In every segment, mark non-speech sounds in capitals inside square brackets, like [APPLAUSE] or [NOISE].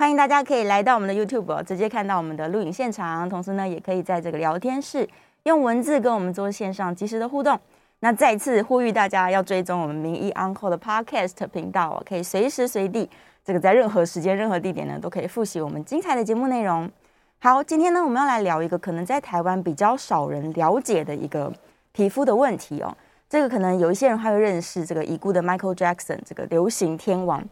欢迎大家可以来到我们的 YouTube 直接看到我们的录影现场，同时呢，也可以在这个聊天室用文字跟我们做线上即时的互动。那再次呼吁大家要追踪我们《名医央叩》的 Podcast 频道哦，可以随时随地。这个在任何时间、任何地点呢，都可以复习我们精彩的节目内容。好，今天呢，我们要来聊一个可能在台湾比较少人了解的一个皮肤的问题哦。这个可能有一些人还会认识这个已故的 Michael Jackson，这个流行天王。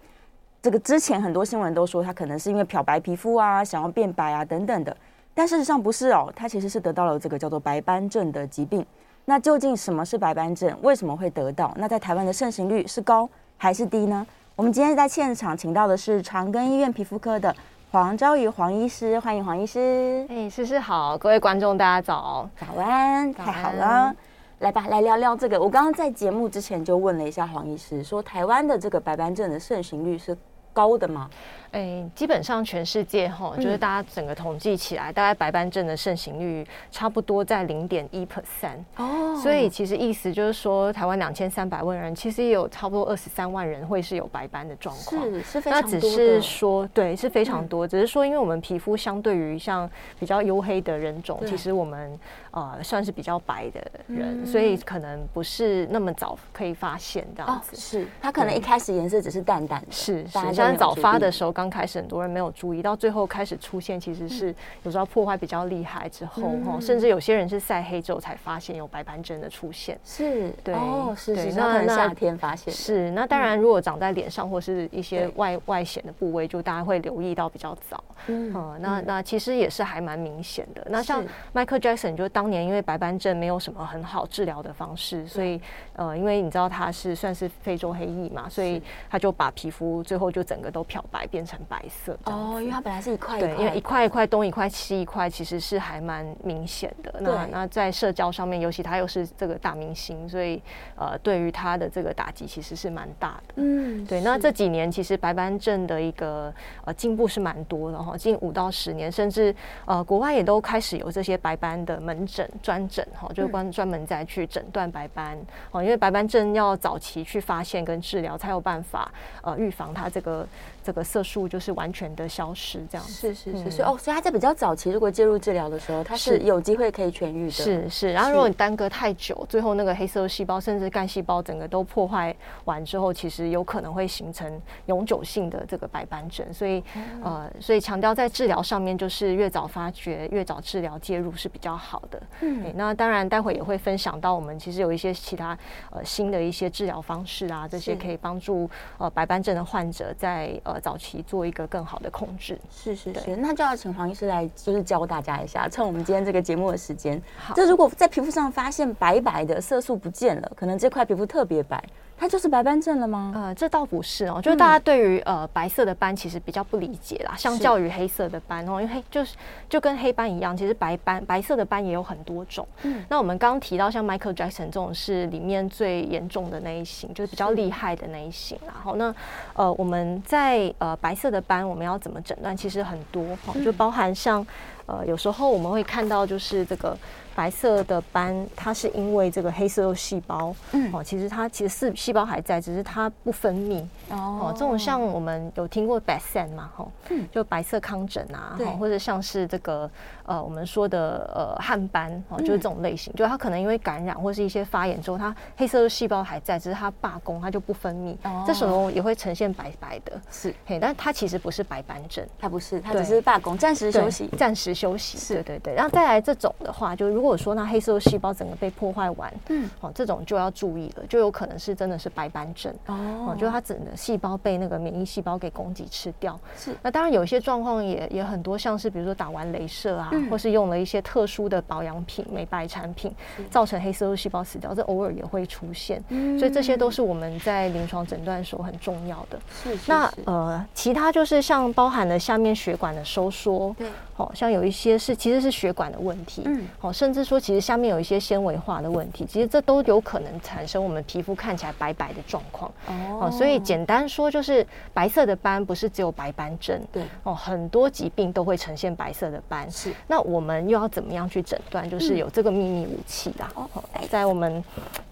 这个之前很多新闻都说他可能是因为漂白皮肤啊，想要变白啊等等的，但事实上不是哦，他其实是得到了这个叫做白斑症的疾病。那究竟什么是白斑症？为什么会得到？那在台湾的盛行率是高还是低呢？我们今天在现场请到的是长庚医院皮肤科的黄昭瑜黄医师，欢迎黄医师。哎，诗诗好，各位观众大家早，早安，太好了，来吧，来聊聊这个。我刚刚在节目之前就问了一下黄医师，说台湾的这个白斑症的盛行率是高的吗？哎，基本上全世界哈，就是大家整个统计起来，嗯、大概白斑症的盛行率差不多在零点一 percent 哦。所以其实意思就是说，台湾两千三百万人，其实也有差不多二十三万人会是有白斑的状况。是是非常多。那只是说，对，是非常多。嗯、只是说，因为我们皮肤相对于像比较黝黑的人种，其实我们呃算是比较白的人，嗯、所以可能不是那么早可以发现这样子。哦、是，它可能一开始颜色只是淡淡的，是是，像早发的时候。刚开始很多人没有注意，到最后开始出现，其实是有时候破坏比较厉害之后，嗯、甚至有些人是晒黑之后才发现有白斑症的出现。是，对，哦，是是，那可能夏天发现。是，那当然，如果长在脸上或是一些外外显的部位，就大家会留意到比较早。嗯，嗯，那那其实也是还蛮明显的。那像 Michael Jackson，就当年因为白斑症没有什么很好治疗的方式，所以呃，因为你知道他是算是非洲黑裔嘛，所以他就把皮肤最后就整个都漂白变成白色哦，因为它本来是一块，对，因为一块一块东一块西一块，其实是还蛮明显的。那那在社交上面，尤其他又是这个大明星，所以呃，对于他的这个打击其实是蛮大的。嗯，对。那这几年其实白斑症的一个呃进步是蛮多的哈，近五到十年，甚至呃国外也都开始有这些白斑的门诊专诊哈，就关专门在去诊断白斑哦，因为白斑症要早期去发现跟治疗，才有办法呃预防它这个。这个色素就是完全的消失，这样子是是是，所以哦，所以他在比较早期，如果介入治疗的时候，他是有机会可以痊愈的。是是，然后如果你耽搁太久，最后那个黑色细胞甚至干细胞整个都破坏完之后，其实有可能会形成永久性的这个白斑症。所以呃，所以强调在治疗上面，就是越早发觉、越早治疗介入是比较好的。嗯，那当然待会也会分享到，我们其实有一些其他呃新的一些治疗方式啊，这些可以帮助呃白斑症的患者在呃。早期做一个更好的控制，是是是，那就要请黄医师来，就是教大家一下，趁我们今天这个节目的时间，好，这如果在皮肤上发现白白的色素不见了，可能这块皮肤特别白。它就是白斑症了吗？呃，这倒不是哦，就是大家对于呃白色的斑其实比较不理解啦，相较于黑色的斑哦，因为黑就是就跟黑斑一样，其实白斑白色的斑也有很多种。嗯，那我们刚刚提到像 Michael Jackson 这种是里面最严重的那一型，就是比较厉害的那一型。然后那呃我们在呃白色的斑我们要怎么诊断？其实很多哈，就包含像。呃，有时候我们会看到就是这个。白色的斑，它是因为这个黑色细胞，嗯，哦，其实它其实是细胞还在，只是它不分泌。哦，这种像我们有听过 b a s a n 嘛，哈，嗯，就白色糠疹啊，或者像是这个呃我们说的呃汗斑，哦，就是这种类型，就它可能因为感染或是一些发炎之后，它黑色的细胞还在，只是它罢工，它就不分泌，这时候也会呈现白白的，是，嘿，但它其实不是白斑症，它不是，它只是罢工，暂时休息，暂时休息，是。对对对，然后再来这种的话，就如果如果说那黑色素细胞整个被破坏完，嗯，哦，这种就要注意了，就有可能是真的是白斑症。哦，就它整个细胞被那个免疫细胞给攻击吃掉。是，那当然有一些状况也也很多，像是比如说打完镭射啊，嗯、或是用了一些特殊的保养品、美白产品，造成黑色素细胞死掉，这偶尔也会出现。嗯，所以这些都是我们在临床诊断的时候很重要的。是，是，是，那呃，其他就是像包含了下面血管的收缩，对，好像有一些是其实是血管的问题，嗯，哦，甚至说其实。下面有一些纤维化的问题，其实这都有可能产生我们皮肤看起来白白的状况。哦，所以简单说就是白色的斑不是只有白斑症，对哦，很多疾病都会呈现白色的斑。是，那我们又要怎么样去诊断？就是有这个秘密武器啦。哦，在我们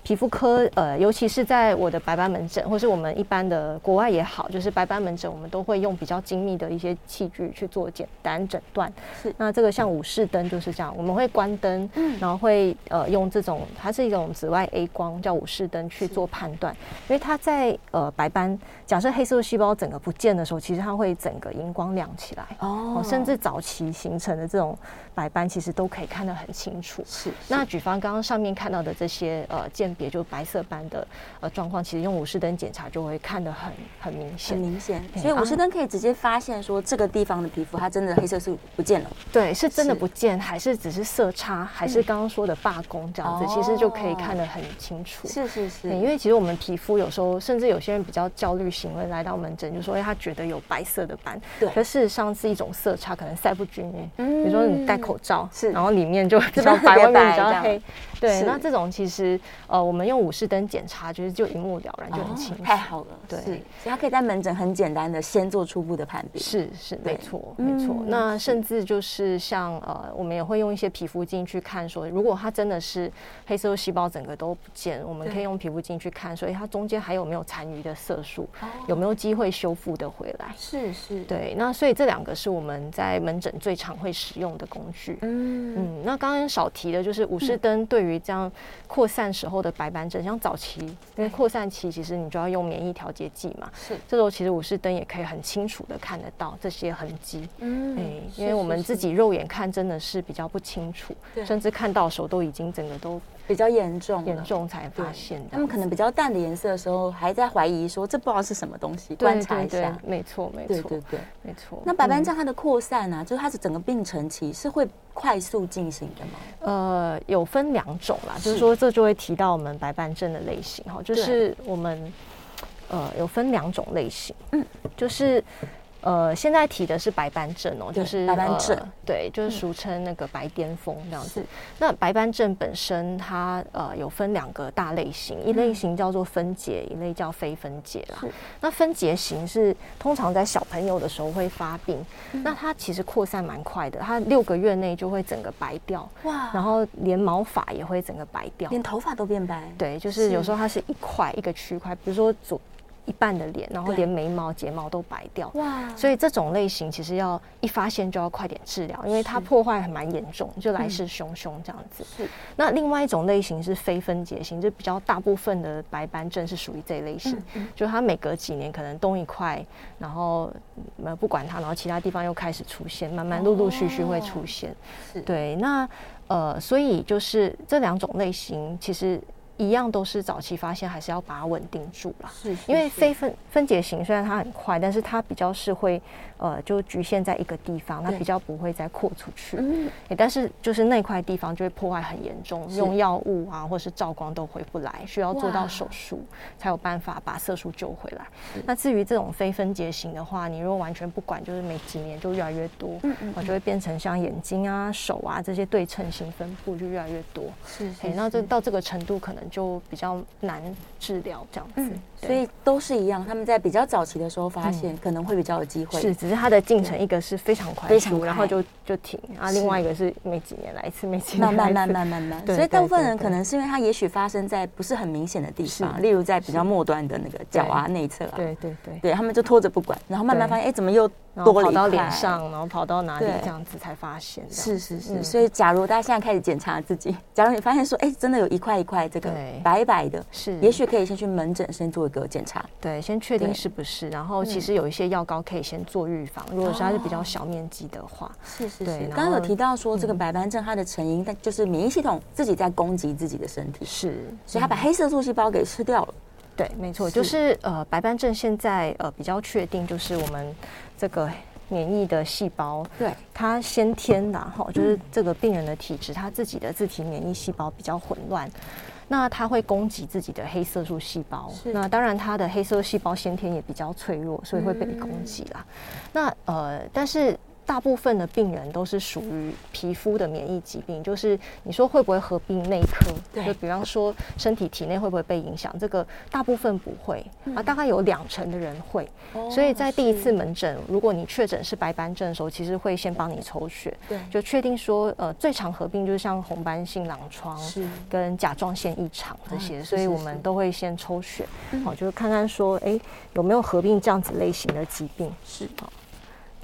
皮肤科，呃，尤其是在我的白斑门诊，或是我们一般的国外也好，就是白斑门诊，我们都会用比较精密的一些器具去做简单诊断。是，那这个像武士灯就是这样，我们会关灯，嗯，然后。会呃用这种，它是一种紫外 A 光，叫武士灯去做判断，因为它在呃白斑，假设黑色细胞整个不见的时候，其实它会整个荧光亮起来哦，甚至早期形成的这种白斑，其实都可以看得很清楚。是，是那举方刚刚上面看到的这些呃鉴别，就白色斑的呃状况，其实用武士灯检查就会看得很很明显，很明显。所以武士灯可以直接发现说这个地方的皮肤它真的黑色素不见了，对，是真的不见，还是只是色差，还是刚刚。说的罢工这样子，其实就可以看得很清楚。是是是，因为其实我们皮肤有时候，甚至有些人比较焦虑型，会来到门诊，就说，哎，他觉得有白色的斑，对，可事实上是一种色差，可能晒不均匀。嗯，比如说你戴口罩，是，然后里面就比较白，外面比较黑。对，那这种其实呃，我们用武士灯检查，就是就一目了然，就很清楚。太好了，对，所以他可以在门诊很简单的先做初步的判别。是是，没错没错。那甚至就是像呃，我们也会用一些皮肤镜去看，说如果它真的是黑色素细胞整个都不见，我们可以用皮肤镜去看，所以它中间还有没有残余的色素，有没有机会修复的回来？是是，对。那所以这两个是我们在门诊最常会使用的工具。嗯。嗯，那刚刚少提的就是武士灯对于这样扩散时候的白斑症，像早期，因为扩散期其实你就要用免疫调节剂嘛，是。这时候其实武士灯也可以很清楚的看得到这些痕迹，嗯，哎，因为我们自己肉眼看真的是比较不清楚，甚至看到手都已经整个都比较严重，严重才发现。他们可能比较淡的颜色的时候，还在怀疑说这不知道是什么东西，观察一下，没错，没错，对对对，没错。那白斑症它的扩散啊，就是它的整个病程期是会快速进行的吗？呃，有分两种啦，就是说这就会提到我们白斑症的类型哈，就是我们呃有分两种类型，嗯，就是。呃，现在提的是白斑症哦，就是白斑症，对，就是俗称那个白癜风这样子。那白斑症本身它呃有分两个大类型，一类型叫做分解，一类叫非分解啦。那分解型是通常在小朋友的时候会发病，那它其实扩散蛮快的，它六个月内就会整个白掉，哇，然后连毛发也会整个白掉，连头发都变白。对，就是有时候它是一块一个区块，比如说左。一半的脸，然后连眉毛、睫毛都白掉，哇！所以这种类型其实要一发现就要快点治疗，因为它破坏还蛮严重，就来势汹汹这样子。是。那另外一种类型是非分节型，就比较大部分的白斑症是属于这一类型，就它每隔几年可能东一块，然后呃不管它，然后其他地方又开始出现，慢慢陆陆续续会出现。是。对，那呃，所以就是这两种类型其实。一样都是早期发现，还是要把它稳定住了。是，因为非分分解型虽然它很快，但是它比较是会呃，就局限在一个地方，它比较不会再扩出去。嗯，但是就是那块地方就会破坏很严重，用药物啊或是照光都回不来，需要做到手术才有办法把色素救回来。那至于这种非分解型的话，你如果完全不管，就是每几年就越来越多，嗯嗯，就会变成像眼睛啊、手啊这些对称型分布就越来越多。是，哎，那这到这个程度可能。就比较难治疗这样子。嗯所以都是一样，他们在比较早期的时候发现，可能会比较有机会。是，只是它的进程一个是非常快，非常快，然后就就停啊。另外一个是每几年来一次，每几年来一次，慢慢慢慢慢慢。所以大部分人可能是因为它也许发生在不是很明显的地方，例如在比较末端的那个脚啊内侧啊。对对对，对他们就拖着不管，然后慢慢发现，哎，怎么又多跑到脸上，然后跑到哪里这样子才发现。是是是。所以假如大家现在开始检查自己，假如你发现说，哎，真的有一块一块这个白白的，是，也许可以先去门诊先做一个检查。对。先确定是不是，然后其实有一些药膏可以先做预防。如果是它是比较小面积的话，是是是。刚刚有提到说这个白斑症它的成因，但就是免疫系统自己在攻击自己的身体，是，所以它把黑色素细胞给吃掉了。对，没错，就是呃白斑症现在呃比较确定就是我们这个免疫的细胞，对，它先天的哈，就是这个病人的体质，他自己的自体免疫细胞比较混乱。那它会攻击自己的黑色素细胞，那当然它的黑色素细胞先天也比较脆弱，所以会被攻击啦。那呃，但是。大部分的病人都是属于皮肤的免疫疾病，就是你说会不会合并内科？对，就比方说身体体内会不会被影响？这个大部分不会，啊，大概有两成的人会。所以在第一次门诊，如果你确诊是白斑症的时候，其实会先帮你抽血，对，就确定说，呃，最常合并就是像红斑性狼疮跟甲状腺异常这些，所以我们都会先抽血，好，就是看看说，哎，有没有合并这样子类型的疾病？是好。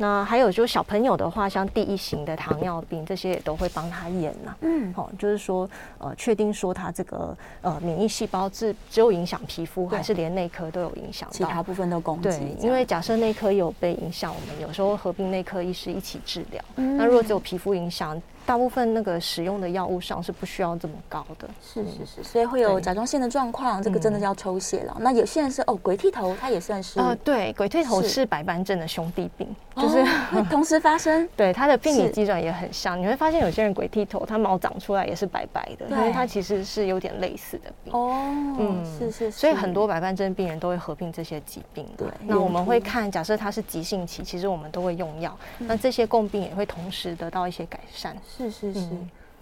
那还有就是小朋友的话，像第一型的糖尿病，这些也都会帮他验呐。嗯，好，就是说，呃，确定说他这个呃免疫细胞是只有影响皮肤，还是连内科都有影响？其他部分都攻击。对，因为假设内科有被影响，我们有时候合并内科医师一起治疗。嗯，那如果只有皮肤影响。大部分那个使用的药物上是不需要这么高的，是是是，所以会有甲状腺的状况，这个真的要抽血了。那有些人是哦，鬼剃头，它也算是呃，对，鬼剃头是。白斑症的兄弟病，就是 [LAUGHS] 同时发生，[LAUGHS] 对，它的病理机转也很像。你会发现有些人鬼剃头，它毛长出来也是白白的，因为它其实是有点类似的病。哦，嗯，是是，所以很多白斑症病人都会合并这些疾病。对，那我们会看，假设它是急性期，其实我们都会用药，那这些共病也会同时得到一些改善。是是是。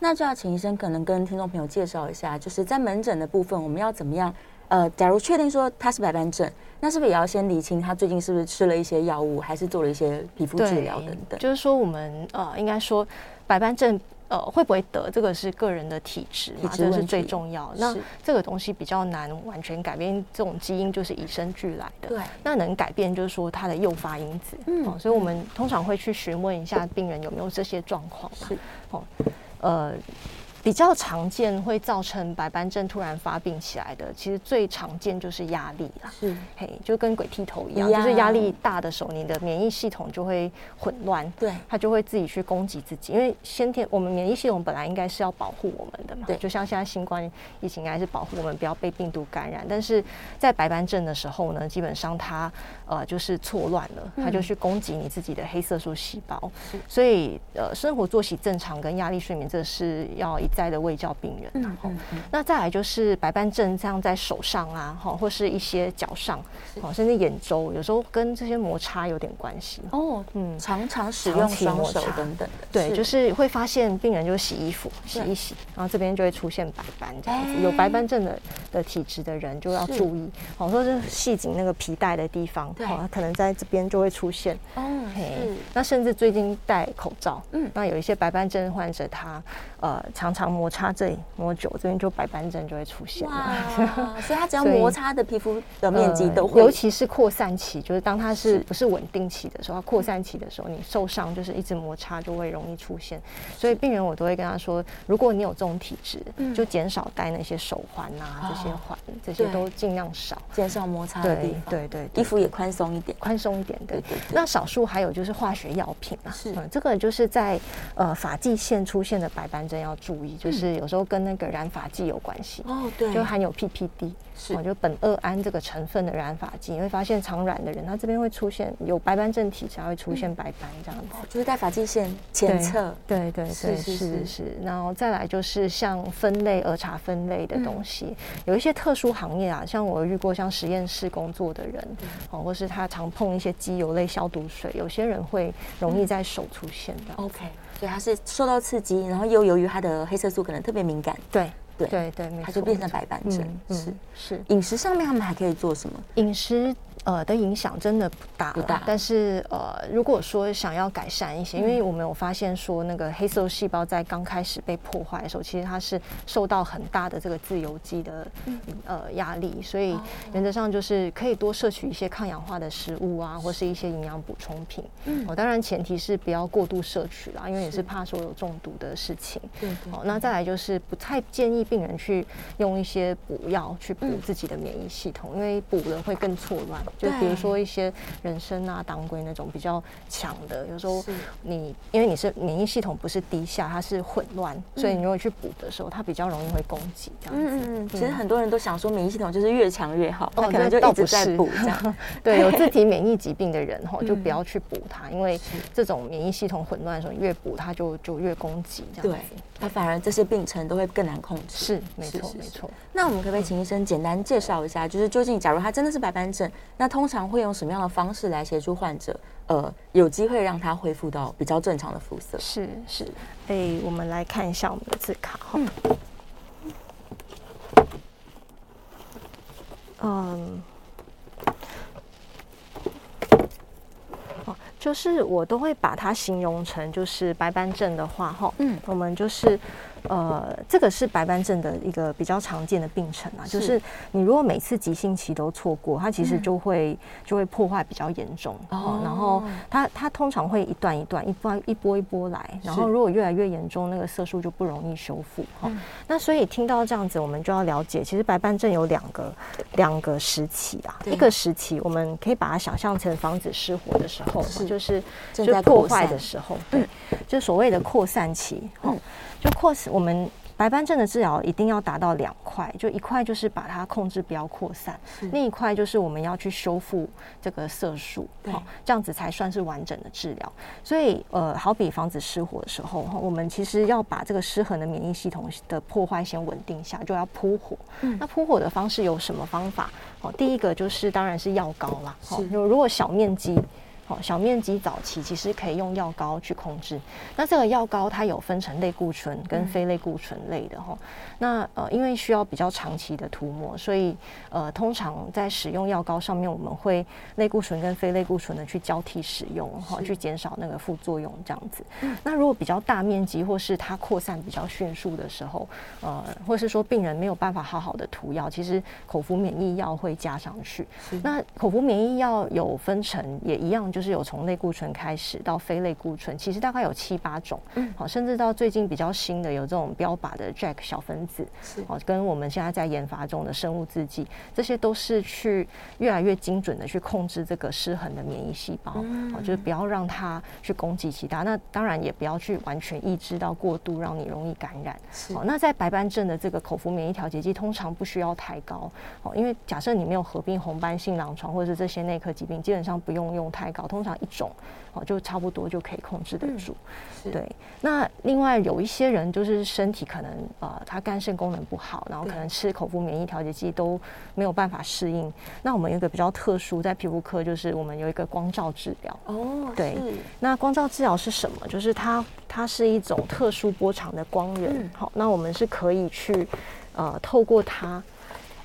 那就要请医生可能跟听众朋友介绍一下，就是在门诊的部分，我们要怎么样？呃，假如确定说他是白斑症，那是不是也要先理清他最近是不是吃了一些药物，还是做了一些皮肤治疗等等？就是说，我们呃，应该说白斑症呃会不会得，这个是个人的体质嘛，这是最重要。那这个东西比较难完全改变，这种基因就是与生俱来的。对，那能改变就是说它的诱发因子。嗯，哦，所以我们通常会去询问一下病人有没有这些状况。是，哦。呃，比较常见会造成白斑症突然发病起来的，其实最常见就是压力啦。是，嘿，就跟鬼剃头一样，就是压力大的时候，你的免疫系统就会混乱，对，它就会自己去攻击自己。因为先天我们免疫系统本来应该是要保护我们的嘛，对，就像现在新冠疫情应该是保护我们不要被病毒感染，但是在白斑症的时候呢，基本上它。呃，就是错乱了，它就去攻击你自己的黑色素细胞，嗯、所以呃，生活作息正常跟压力睡眠，这是要一再的胃教病人。嗯嗯嗯、那再来就是白斑症，像在手上啊，哈，或是一些脚上，哦，甚至眼周，有时候跟这些摩擦有点关系。哦，嗯，常常使用双手等等的，对，就是会发现病人就洗衣服，洗一洗，然后这边就会出现白斑这样子。有白斑症的的体质的人就要注意，好，说是系紧那个皮带的地方。对，可能在这边就会出现。哦，嘿，那甚至最近戴口罩，嗯，那有一些白斑症患者，他呃常常摩擦这里摩久，这边就白斑症就会出现。哇，所以它只要 [LAUGHS] 摩擦的皮肤的面积都会，尤其是扩散期，就是当它是不是稳定期的时候，它扩散期的时候，你受伤就是一直摩擦就会容易出现。所以病人我都会跟他说，如果你有这种体质，就减少戴那些手环啊，这些环这些都尽量少，减少摩擦的地方。对对，衣服也宽松一点。宽松一点，对对。那少数还有就是化学药品啊，是，这个就是在呃发际线出现的白斑症要注意，就是有时候跟那个染发剂有关系哦，对，就含有 PPD，是，就苯二胺这个成分的染发剂，你会发现常染的人，他这边会出现有白斑症体质，会出现白斑这样子，就是在发际线前侧，对对对，是是是。然后再来就是像分类儿茶分类的东西，有一些特殊行业啊，像我遇过像实验室工作的人，哦，或是他。常碰一些机油类消毒水，有些人会容易在手出现的。OK，所以他是受到刺激，然后又由于他的黑色素可能特别敏感。对对对对，它就变成白斑症。嗯、是是，饮食上面他们还可以做什么？饮食。呃的影响真的不大，不大。但是呃，如果说想要改善一些，嗯、因为我们有发现说，那个黑色细胞在刚开始被破坏的时候，其实它是受到很大的这个自由基的、嗯、呃压力，所以原则上就是可以多摄取一些抗氧化的食物啊，或是一些营养补充品。嗯，哦，当然前提是不要过度摄取啦，因为也是怕说有中毒的事情。对，哦，那再来就是不太建议病人去用一些补药去补自己的免疫系统，嗯、因为补了会更错乱。就比如说一些人参啊、当归那种比较强的，有时候你因为你是免疫系统不是低下，它是混乱，所以你如果去补的时候，它比较容易会攻击这样子。嗯嗯，其实很多人都想说免疫系统就是越强越好，哦可能就一直在补这样。[LAUGHS] 对，有自 [LAUGHS] 体免疫疾病的人哈，就不要去补它，因为这种免疫系统混乱的时候，越补它就就越攻击这样子。对，它反而这些病程都会更难控制。是，没错没错。那我们可不可以请医生简单介绍一下，就是究竟假如他真的是白斑症，那通常会用什么样的方式来协助患者，呃，有机会让他恢复到比较正常的肤色？是是，哎、欸，我们来看一下我们的字卡哈。嗯。哦，就是我都会把它形容成就是白斑症的话，哈，嗯，我们就是。呃，这个是白斑症的一个比较常见的病程啊，是就是你如果每次急性期都错过，它其实就会、嗯、就会破坏比较严重哦。然后它它通常会一段一段、一波一波一波来，然后如果越来越严重，那个色素就不容易修复哈。嗯、那所以听到这样子，我们就要了解，其实白斑症有两个两个时期啊。一个时期我们可以把它想象成房子失火的时候，是就是正在破坏的时候，对，就所谓的扩散期。嗯。就扩散，我们白斑症的治疗一定要达到两块，就一块就是把它控制不要扩散，是另一块就是我们要去修复这个色素，好对，这样子才算是完整的治疗。所以，呃，好比防止失火的时候，我们其实要把这个失衡的免疫系统的破坏先稳定下，就要扑火。嗯，那扑火的方式有什么方法？哦，第一个就是当然是药膏啦，是，就如果小面积。哦，小面积早期其实可以用药膏去控制。那这个药膏它有分成类固醇跟非类固醇类的哈。嗯、那呃，因为需要比较长期的涂抹，所以呃，通常在使用药膏上面，我们会类固醇跟非类固醇的去交替使用哈，是去减少那个副作用这样子。嗯、那如果比较大面积或是它扩散比较迅速的时候，呃，或是说病人没有办法好好的涂药，其实口服免疫药会加上去。那口服免疫药有分成，也一样。就是有从类固醇开始到非类固醇，其实大概有七八种，嗯，好，甚至到最近比较新的有这种标靶的 JAK 小分子，是，哦，跟我们现在在研发中的生物制剂，这些都是去越来越精准的去控制这个失衡的免疫细胞，嗯，就是不要让它去攻击其他，那当然也不要去完全抑制到过度，让你容易感染。是，哦，那在白斑症的这个口服免疫调节剂通常不需要太高，哦，因为假设你没有合并红斑性狼疮或者是这些内科疾病，基本上不用用太高。通常一种哦，就差不多就可以控制得住。嗯、对，那另外有一些人就是身体可能呃，他肝肾功能不好，然后可能吃口服免疫调节剂都没有办法适应。那我们有一个比较特殊，在皮肤科就是我们有一个光照治疗。哦，对。那光照治疗是什么？就是它它是一种特殊波长的光源。嗯、好，那我们是可以去呃透过它。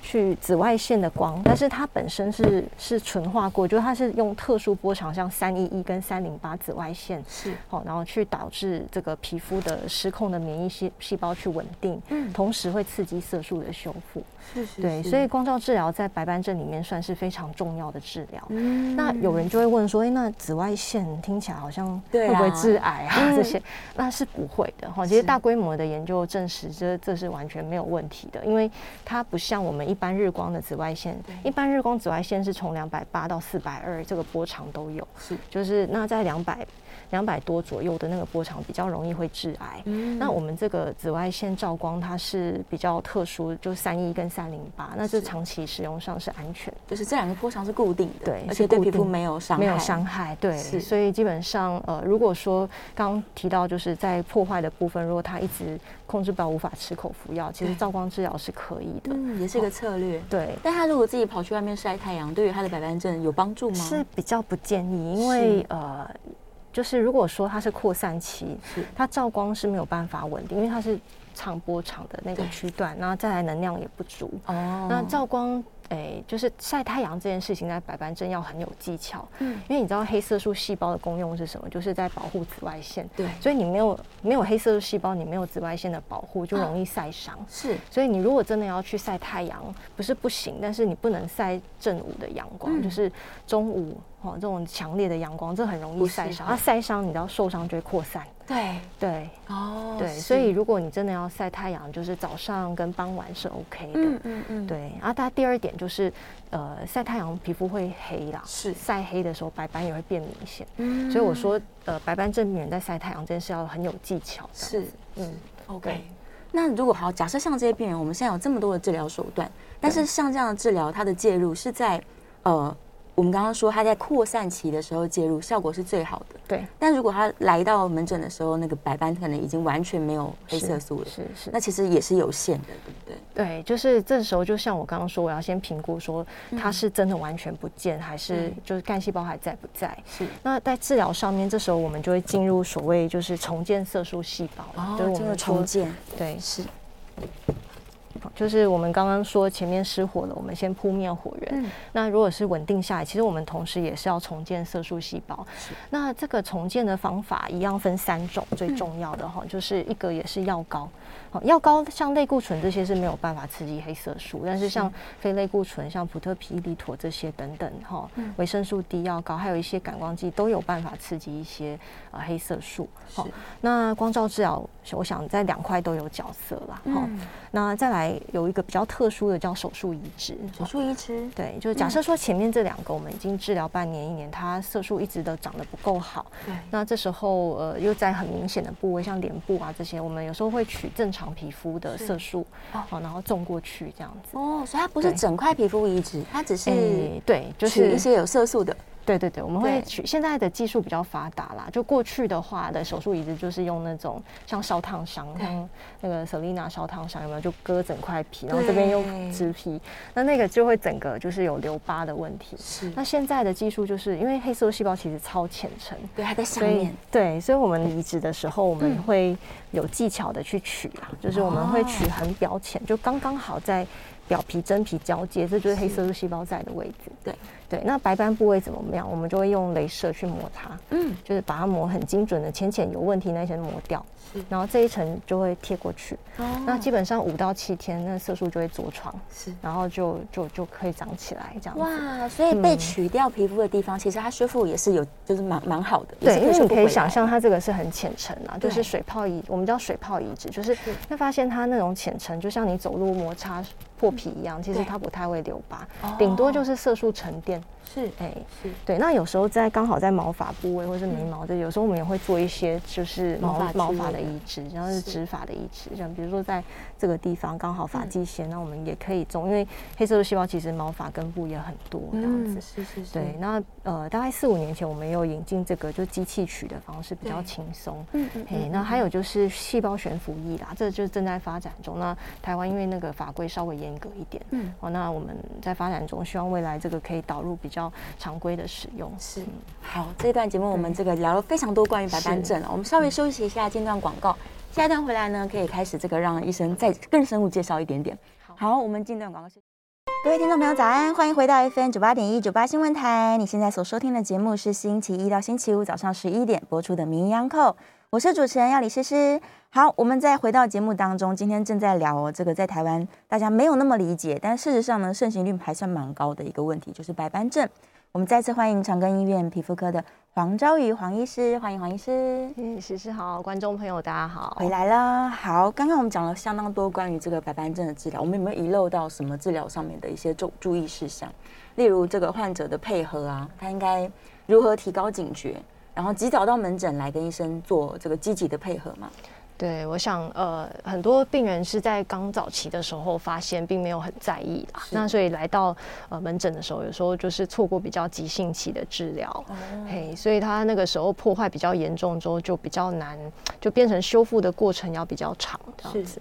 去紫外线的光，但是它本身是是纯化过，就是它是用特殊波长，像三一一跟三零八紫外线，是好，然后去导致这个皮肤的失控的免疫细细胞去稳定，嗯，同时会刺激色素的修复，是是，对，所以光照治疗在白斑症里面算是非常重要的治疗。嗯，那有人就会问说，哎，那紫外线听起来好像会不会致癌啊？[LAUGHS] 这些那是不会的哈。其实大规模的研究证实，这这是完全没有问题的，因为它不像我们一。一般日光的紫外线，一般日光紫外线是从两百八到四百二，这个波长都有，是就是那在两百。两百多左右的那个波长比较容易会致癌。嗯，那我们这个紫外线照光它是比较特殊，就三一跟三零八，那这长期使用上是安全，就是这两个波长是固定的，对，而且对皮肤没有伤害，没有伤害，对，是所以基本上呃，如果说刚刚提到就是在破坏的部分，如果它一直控制不了，无法吃口服药，其实照光治疗是可以的，嗯，也是一个策略，对。但他如果自己跑去外面晒太阳，对于他的白斑症有帮助吗？是比较不建议，因为呃。就是如果说它是扩散期，它照光是没有办法稳定，因为它是长波长的那个区段，然后再来能量也不足。哦，那照光。哎，就是晒太阳这件事情，在白斑症要很有技巧。嗯，因为你知道黑色素细胞的功用是什么？就是在保护紫外线。对，所以你没有没有黑色素细胞，你没有紫外线的保护，就容易晒伤。是，所以你如果真的要去晒太阳，不是不行，但是你不能晒正午的阳光，就是中午哦这种强烈的阳光，这很容易晒伤。那晒伤，你知道受伤就会扩散。对对哦，对，所以如果你真的要晒太阳，就是早上跟傍晚是 OK 的。嗯嗯嗯。对，然后它第二点就是，呃，晒太阳皮肤会黑啦，是晒黑的时候白斑也会变明显。嗯。所以我说，呃，白斑症病人在晒太阳这件事要很有技巧。是，嗯，OK。那如果好，假设像这些病人，我们现在有这么多的治疗手段，但是像这样的治疗，它的介入是在呃。我们刚刚说他在扩散期的时候介入效果是最好的，对。但如果他来到门诊的时候，那个白斑可能已经完全没有黑色素了，是是，是。那其实也是有限的，对不对？对，就是这时候就像我刚刚说，我要先评估说它是真的完全不见，嗯、还是就是干细胞还在不在？是。那在治疗上面，这时候我们就会进入所谓就是重建色素细胞，哦，就是我们重建，对，是。就是我们刚刚说前面失火了，我们先扑灭火源。嗯、那如果是稳定下来，其实我们同时也是要重建色素细胞。那这个重建的方法一样分三种，最重要的哈，嗯、就是一个也是药膏。药膏像类固醇这些是没有办法刺激黑色素，但是像非类固醇，像普特皮利妥这些等等哈，维生素 D 药膏，还有一些感光剂都有办法刺激一些呃黑色素。好，那光照治疗，我想在两块都有角色了哈。那再来有一个比较特殊的叫手术移植。手术移植，对，就是假设说前面这两个我们已经治疗半年一年，它色素一直都长得不够好。对。那这时候呃又在很明显的部位，像脸部啊这些，我们有时候会取正常。皮肤的色素，哦，然后种过去这样子。哦，所以它不是整块皮肤移植，它只是对，就是一些有色素的。对对对，我们会取现在的技术比较发达啦。就过去的话的手术移植，就是用那种像烧烫伤，像那个 Selina 烧烫伤有没有？就割整块皮，然后这边用植皮，那那个就会整个就是有留疤的问题。是。那现在的技术就是因为黑色素细胞其实超浅层，对，还在下面。对，所以我们移植的时候，我们会有技巧的去取啊，就是我们会取很表浅，就刚刚好在表皮真皮交界，这就是黑色素细胞在的位置。对。对，那白斑部位怎么样？我们就会用镭射去磨它，嗯，就是把它磨很精准的，浅浅有问题那些磨掉，是，然后这一层就会贴过去。哦，那基本上五到七天，那色素就会着床，是，然后就就就可以长起来这样子。哇，所以被取掉皮肤的地方，嗯、其实它修复也是有，就是蛮蛮好的。对，因为你可以想象它这个是很浅层啊，就是水泡移，我们叫水泡移植，就是会发现它那种浅层，就像你走路摩擦破皮一样，其实它不太会留疤，顶多就是色素沉淀。是，哎、欸，是对。那有时候在刚好在毛发部位或是眉毛的，有时候我们也会做一些就是毛毛发的移植，然后是植发的移植，像比如说在这个地方刚好发际线，那我们也可以种，因为黑色素细胞其实毛发根部也很多这样子。是是是。对，那呃，大概四五年前我们有引进这个就机器取的方式，比较轻松。嗯嗯。哎，那还有就是细胞悬浮翼啦，这就是正在发展中。那台湾因为那个法规稍微严格一点，嗯，哦，那我们在发展中，希望未来这个可以导入比较。常规的使用是好。这一段节目我们这个聊了非常多关于白斑症了，我们稍微休息一下，间段广告。下一段回来呢，可以开始这个让医生再更深入介绍一点点。好，我们进段广告。各位听众朋友，早安，欢迎回到 FM 九八点一九八新闻台。你现在所收听的节目是星期一到星期五早上十一点播出的《名医央叩》，我是主持人药李诗诗。好，我们再回到节目当中，今天正在聊这个在台湾大家没有那么理解，但事实上呢，盛行率还算蛮高的一个问题，就是白斑症。我们再次欢迎长庚医院皮肤科的黄昭瑜黄医师，欢迎黄医师。嗯，诗诗好，观众朋友大家好，回来了。好，刚刚我们讲了相当多关于这个白斑症的治疗，我们有没有遗漏到什么治疗上面的一些注注意事项？例如这个患者的配合啊，他应该如何提高警觉，然后及早到门诊来跟医生做这个积极的配合吗？对，我想呃，很多病人是在刚早期的时候发现，并没有很在意，那所以来到呃门诊的时候，有时候就是错过比较急性期的治疗，哦、嘿，所以他那个时候破坏比较严重之后，就比较难，就变成修复的过程要比较长这样子。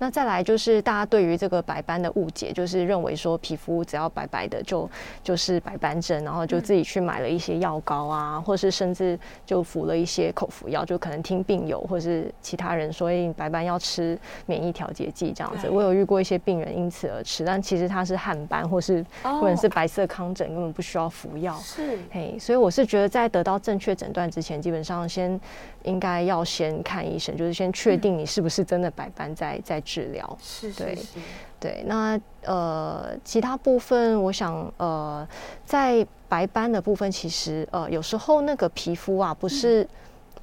那再来就是大家对于这个白斑的误解，就是认为说皮肤只要白白的就就是白斑症，然后就自己去买了一些药膏啊，嗯、或是甚至就服了一些口服药，就可能听病友或是其他人说，哎，白斑要吃免疫调节剂这样子。我有遇过一些病人因此而吃，但其实他是汗斑或是或者是白色糠疹，根本不需要服药。是，嘿，所以我是觉得在得到正确诊断之前，基本上先。应该要先看医生，就是先确定你是不是真的白斑在在治疗。是，对，对。那呃，其他部分，我想呃，在白斑的部分，其实呃，有时候那个皮肤啊，不是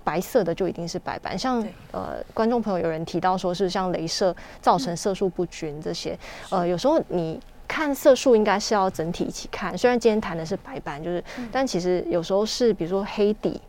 白色的就一定是白斑。像呃，观众朋友有人提到说是像镭射造成色素不均这些，呃，有时候你。看色素应该是要整体一起看，虽然今天谈的是白斑，就是，嗯、但其实有时候是比如说黑底，对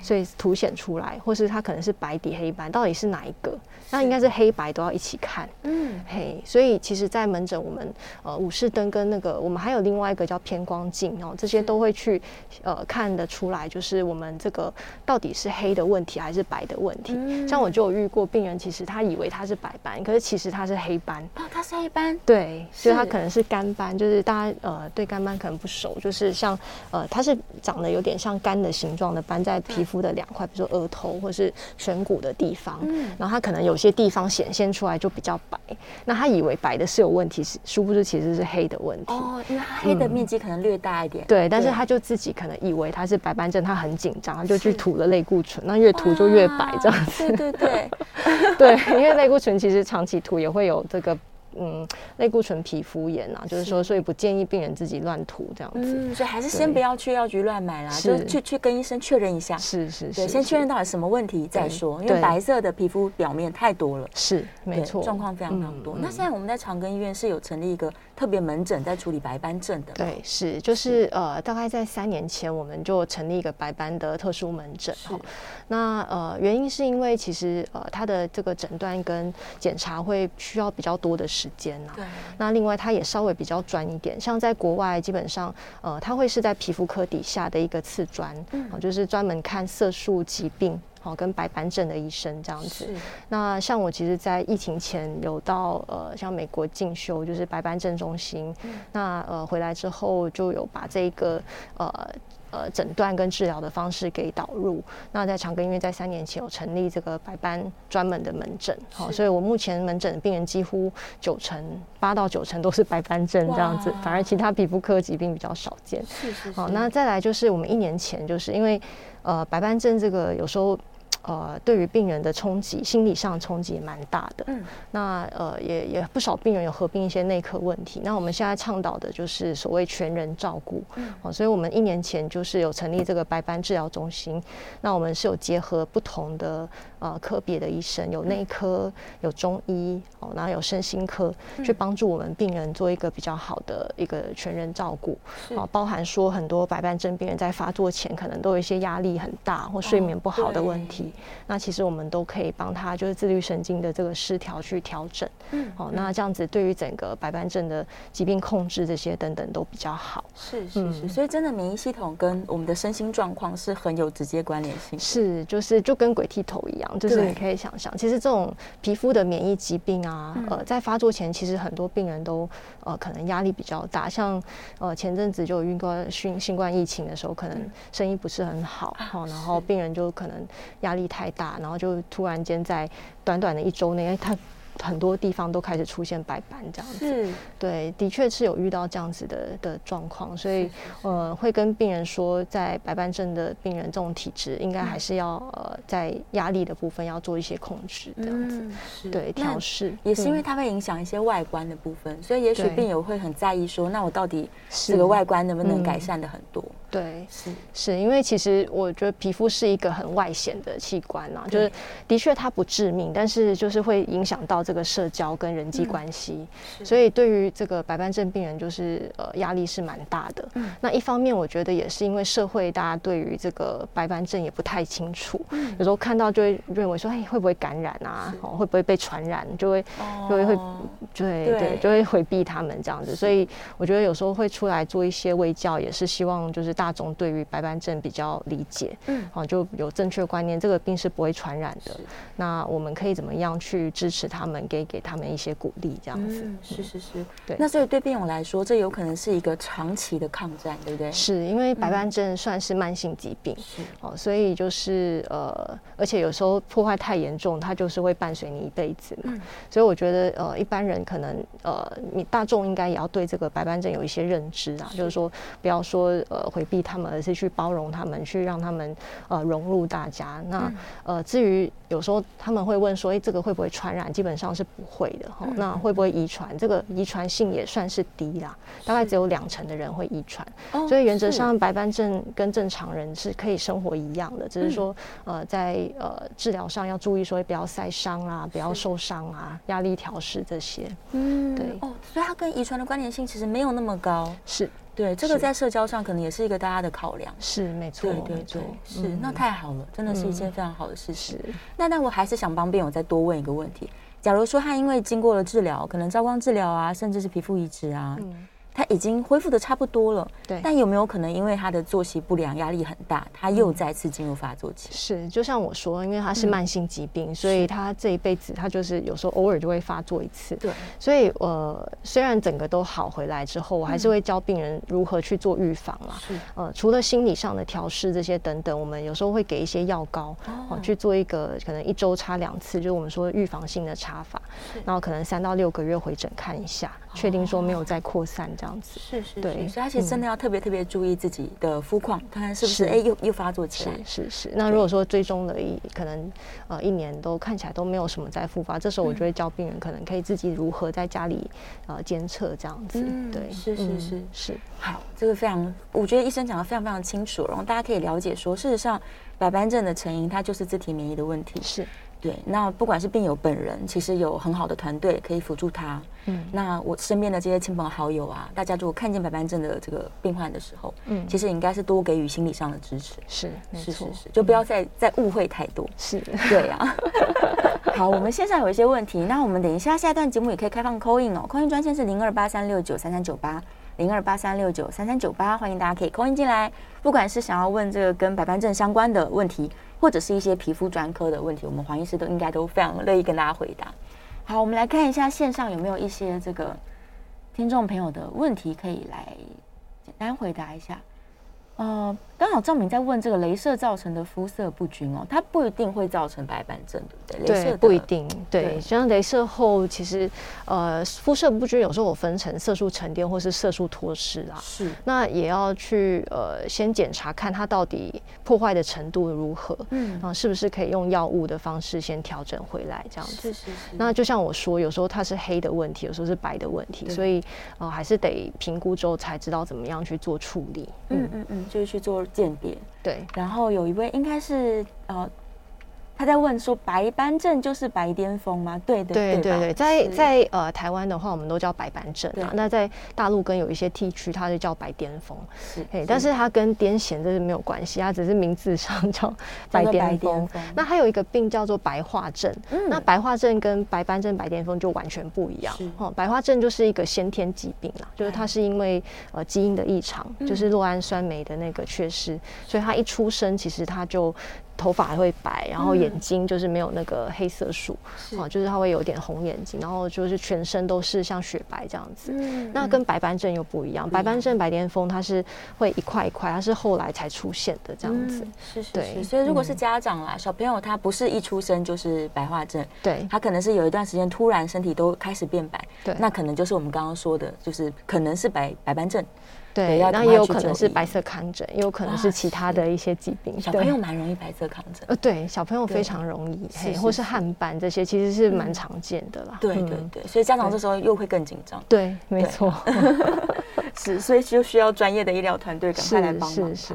所以凸显出来，或是它可能是白底黑斑，到底是哪一个？那应该是黑白都要一起看，嗯，嘿，所以其实，在门诊我们呃武士灯跟那个我们还有另外一个叫偏光镜哦，这些都会去呃看得出来，就是我们这个到底是黑的问题还是白的问题。嗯、像我就有遇过病人，其实他以为他是白斑，可是其实他是黑斑。哦，他是黑斑。对，所以他可能是干斑，就是大家呃对干斑可能不熟，就是像呃它是长得有点像肝的形状的斑，在皮肤的两块，比如说额头或是颧骨的地方，嗯，然后他可能有。些地方显现出来就比较白，那他以为白的是有问题，是殊不知其实是黑的问题。哦，因为他黑的面积可能略大一点。嗯、对，但是他就自己可能以为他是白斑症，他很紧张，他就去涂了类固醇，那越涂就越白这样子。对对对，[LAUGHS] 对，因为类固醇其实长期涂也会有这个。嗯，类固醇皮肤炎啊，就是说，所以不建议病人自己乱涂这样子。嗯，所以还是先不要去药局乱买啦，就去去跟医生确认一下。是是是，对，先确认到底什么问题再说。因为白色的皮肤表面太多了，是没错，状况非常非常多。那现在我们在长庚医院是有成立一个特别门诊在处理白斑症的。对，是就是呃，大概在三年前我们就成立一个白斑的特殊门诊。那呃，原因是因为其实呃，他的这个诊断跟检查会需要比较多的时间呐。对。那另外，它也稍微比较专一点，像在国外，基本上呃，它会是在皮肤科底下的一个次专，嗯，就是专门看色素疾病，好跟白斑症的医生这样子。那像我其实，在疫情前有到呃，像美国进修，就是白斑症中心。嗯。那呃，回来之后就有把这个呃。呃，诊断跟治疗的方式给导入。那在长庚医院在三年前有成立这个白斑专门的门诊，好是，所以我目前门诊的病人几乎九成八到九成都是白斑症这样子，反而其他皮肤科疾病比较少见。是是是。好，那再来就是我们一年前就是因为呃白斑症这个有时候。呃，对于病人的冲击，心理上冲击也蛮大的。嗯，那呃，也也不少病人有合并一些内科问题。那我们现在倡导的就是所谓全人照顾。嗯，哦，所以我们一年前就是有成立这个白斑治疗中心。那我们是有结合不同的呃科别的医生，有内科，有中医，哦，然后有身心科，去帮助我们病人做一个比较好的一个全人照顾。是，哦，包含说很多白斑症病人在发作前可能都有一些压力很大或睡眠不好的问题。哦那其实我们都可以帮他，就是自律神经的这个失调去调整，嗯，好，那这样子对于整个白斑症的疾病控制这些等等都比较好。是是是，所以真的免疫系统跟我们的身心状况是很有直接关联性。是，就是就跟鬼剃头一样，就是你可以想象，其实这种皮肤的免疫疾病啊，呃，在发作前，其实很多病人都呃可能压力比较大，像呃前阵子就有遇过新新冠疫情的时候，可能生意不是很好，好，然后病人就可能压力太大，然后就突然间在短短的一周内，他很多地方都开始出现白斑这样子。是，对，的确是有遇到这样子的的状况，所以呃，会跟病人说，在白斑症的病人这种体质，应该还是要呃，在压力的部分要做一些控制这样子。是，对，调试。也是因为它会影响一些外观的部分，所以也许病友会很在意说，那我到底这个外观能不能改善的很多？对，是是因为其实我觉得皮肤是一个很外显的器官啊，就是的确它不致命，但是就是会影响到这个社交跟人际关系，嗯、所以对于这个白斑症病人，就是呃压力是蛮大的。嗯，那一方面我觉得也是因为社会大家对于这个白斑症也不太清楚，嗯、有时候看到就会认为说，哎，会不会感染啊？哦，会不会被传染？就会就会会，对对，对，就会回避他们这样子。所以我觉得有时候会出来做一些微教，也是希望就是大众对于白斑症比较理解，嗯，好，就有正确观念，这个病是不会传染的。那我们可以怎么样去支持他们，给给他们一些鼓励，这样子。嗯，是是是，对。那所以对病友来说，这有可能是一个长期的抗战，对不对？是因为白斑症算是慢性疾病，是哦，所以就是呃，而且有时候破坏太严重，它就是会伴随你一辈子嘛。嗯，所以我觉得呃，一般人可能呃，你大众应该也要对这个白斑症有一些认知啊，就是说不要说呃回避他们，而是去包容他们，去让他们呃融入大家。那呃，至于有时候他们会问说，哎，这个会不会传染？基本上是不会的哈。那会不会遗传？这个遗传性也算是低啦，大概只有两成的人会遗传。所以原则上，白斑症跟正常人是可以生活一样的，只是说呃，在呃治疗上要注意说不要晒伤啊，不要受伤啊，压力调试这些。嗯，对哦，所以它跟遗传的关联性其实没有那么高。是。对，这个在社交上可能也是一个大家的考量。是，没错，对对对，是，那太好了，真的是一件非常好的事实。那那我还是想帮病友再多问一个问题：假如说他因为经过了治疗，可能照光治疗啊，甚至是皮肤移植啊。他已经恢复的差不多了，对。但有没有可能因为他的作息不良、压力很大，他又再次进入发作期？是，就像我说，因为他是慢性疾病，嗯、所以他这一辈子他就是有时候偶尔就会发作一次。对。所以呃，虽然整个都好回来之后，我还是会教病人如何去做预防啦。是。呃，除了心理上的调试这些等等，我们有时候会给一些药膏，哦、呃，去做一个可能一周擦两次，就是我们说预防性的擦法。是。然后可能三到六个月回诊看一下，确定说没有再扩散这样。子是是，对，所以他其实真的要特别特别注意自己的肤况，看看是不是哎又又发作起来。是是是。那如果说追踪了一可能呃一年都看起来都没有什么再复发，这时候我就会教病人可能可以自己如何在家里呃监测这样子。对，是是是是。好，这个非常，我觉得医生讲的非常非常清楚，然后大家可以了解说，事实上白斑症的成因它就是自体免疫的问题。是。对，那不管是病友本人，其实有很好的团队可以辅助他。嗯，那我身边的这些亲朋好友啊，大家如果看见白斑症的这个病患的时候，嗯，其实应该是多给予心理上的支持。是，是是是，就不要再再误会太多。是，[LAUGHS] 对啊。[LAUGHS] 好，我们线上有一些问题，那我们等一下下一段节目也可以开放 call in 哦，call in 专线是零二八三六九三三九八。零二八三六九三三九八，欢迎大家可以 call in 进来。不管是想要问这个跟白斑症相关的问题，或者是一些皮肤专科的问题，我们黄医师都应该都非常乐意跟大家回答。好，我们来看一下线上有没有一些这个听众朋友的问题，可以来简单回答一下。呃，刚好赵敏在问这个镭射造成的肤色不均哦，它不一定会造成白斑症，对不对？对，不一定。对，像镭射后，其实呃，肤色不均有时候我分成色素沉淀或是色素脱失啊。是。那也要去呃，先检查看它到底破坏的程度如何，嗯，啊，是不是可以用药物的方式先调整回来这样子。是是是。那就像我说，有时候它是黑的问题，有时候是白的问题，所以呃，还是得评估之后才知道怎么样去做处理。嗯嗯嗯。就是去做鉴别，对。然后有一位应该是呃。他在问说：“白斑症就是白癜风吗？”对对对对对，在在呃台湾的话，我们都叫白斑症啊。那在大陆跟有一些地区，它就叫白癜风。是，哎，但是它跟癫痫这是没有关系，它只是名字上叫白癜风。那还有一个病叫做白化症。那白化症跟白斑症、白癜风就完全不一样。哦，白化症就是一个先天疾病啦，就是它是因为呃基因的异常，就是酪氨酸酶的那个缺失，所以它一出生其实它就。头发还会白，然后眼睛就是没有那个黑色素，啊、嗯，就是它会有点红眼睛，然后就是全身都是像雪白这样子。嗯、那跟白斑症又不一样，嗯、白斑症、白癜风它是会一块一块，它是后来才出现的这样子。嗯、是，是是。对，所以如果是家长啦，嗯、小朋友他不是一出生就是白化症，对，他可能是有一段时间突然身体都开始变白，对，那可能就是我们刚刚说的，就是可能是白白斑症。对，然后也有可能是白色糠疹，也有可能是其他的一些疾病。小朋友蛮容易白色糠疹。呃，对，小朋友非常容易，嘿，或是汗斑这些，其实是蛮常见的啦。对对对，所以家长这时候又会更紧张。对，没错。[LAUGHS] [LAUGHS] 是，所以就需要专业的医疗团队赶快来帮忙。是是。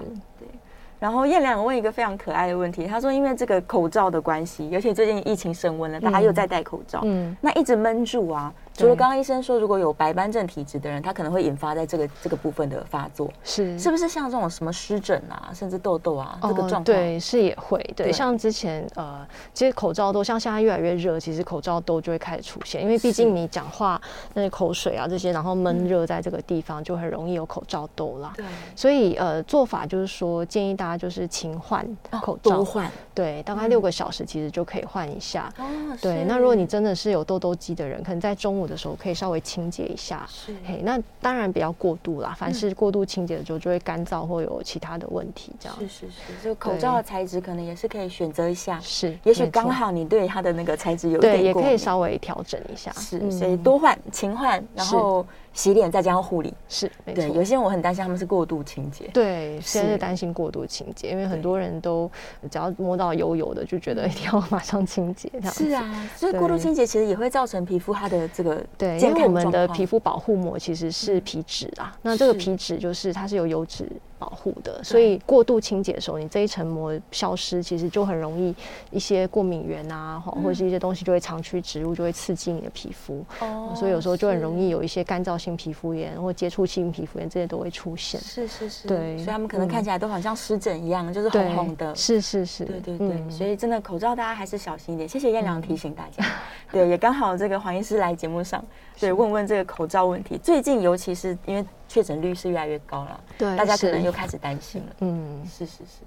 然后燕良问一个非常可爱的问题，他说：“因为这个口罩的关系，尤其最近疫情升温了，大家又在戴口罩，嗯，那一直闷住啊。”除了刚刚医生说，如果有白斑症体质的人，他可能会引发在这个这个部分的发作，是是不是像这种什么湿疹啊，甚至痘痘啊这个状况？对，是也会。对，像之前呃，其实口罩痘，像现在越来越热，其实口罩痘就会开始出现，因为毕竟你讲话那些口水啊这些，然后闷热在这个地方，就很容易有口罩痘啦。对，所以呃，做法就是说，建议大家就是勤换口罩，多换。对，大概六个小时其实就可以换一下。哦，对。那如果你真的是有痘痘肌的人，可能在中午的时候可以稍微清洁一下，是嘿，那当然不要过度啦。凡是过度清洁的时候，就会干燥或有其他的问题。这样是是是，就口罩的材质可能也是可以选择一下，是，也许刚好你对它的那个材质有点对，也可以稍微调整一下。是，所以多换勤换，然后。洗脸再加上护理是，对。有些人我很担心他们是过度清洁，对，现在是担心过度清洁，因为很多人都只要摸到油油的，就觉得一定要马上清洁。这样是啊，所以过度清洁其实也会造成皮肤它的这个对，因为我们的皮肤保护膜其实是皮脂啊，那这个皮脂就是它是有油脂。保护的，所以过度清洁的时候，你这一层膜消失，其实就很容易一些过敏源啊，或者是一些东西就会长驱直入，就会刺激你的皮肤。哦，所以有时候就很容易有一些干燥性皮肤炎或接触性皮肤炎这些都会出现。是是是，对，所以他们可能看起来都好像湿疹一样，就是红红的。是是是，对对对，所以真的口罩大家还是小心一点。谢谢燕良提醒大家。对，也刚好这个黄医师来节目上，对，问问这个口罩问题。最近尤其是因为。确诊率是越来越高了，对，大家可能又开始担心了。嗯，是是是。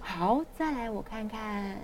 好，再来我看看。